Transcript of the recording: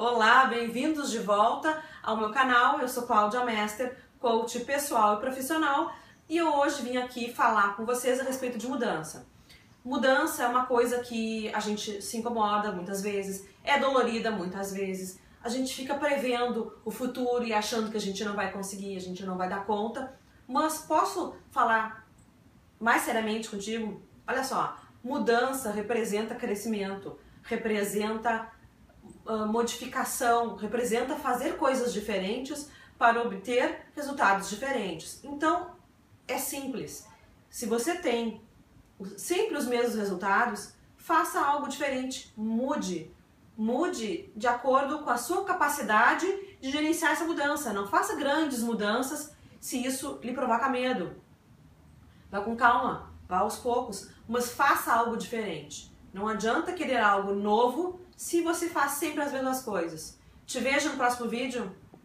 Olá, bem-vindos de volta ao meu canal. Eu sou Cláudia Mester, coach pessoal e profissional, e hoje vim aqui falar com vocês a respeito de mudança. Mudança é uma coisa que a gente se incomoda muitas vezes, é dolorida muitas vezes. A gente fica prevendo o futuro e achando que a gente não vai conseguir, a gente não vai dar conta. Mas posso falar mais seriamente contigo? Olha só, mudança representa crescimento, representa uh, modificação, representa fazer coisas diferentes para obter resultados diferentes. Então, é simples. Se você tem sempre os mesmos resultados, faça algo diferente, mude. Mude de acordo com a sua capacidade de gerenciar essa mudança. Não faça grandes mudanças se isso lhe provoca medo. Vá com calma, vá aos poucos, mas faça algo diferente. Não adianta querer algo novo se você faz sempre as mesmas coisas. Te vejo no próximo vídeo.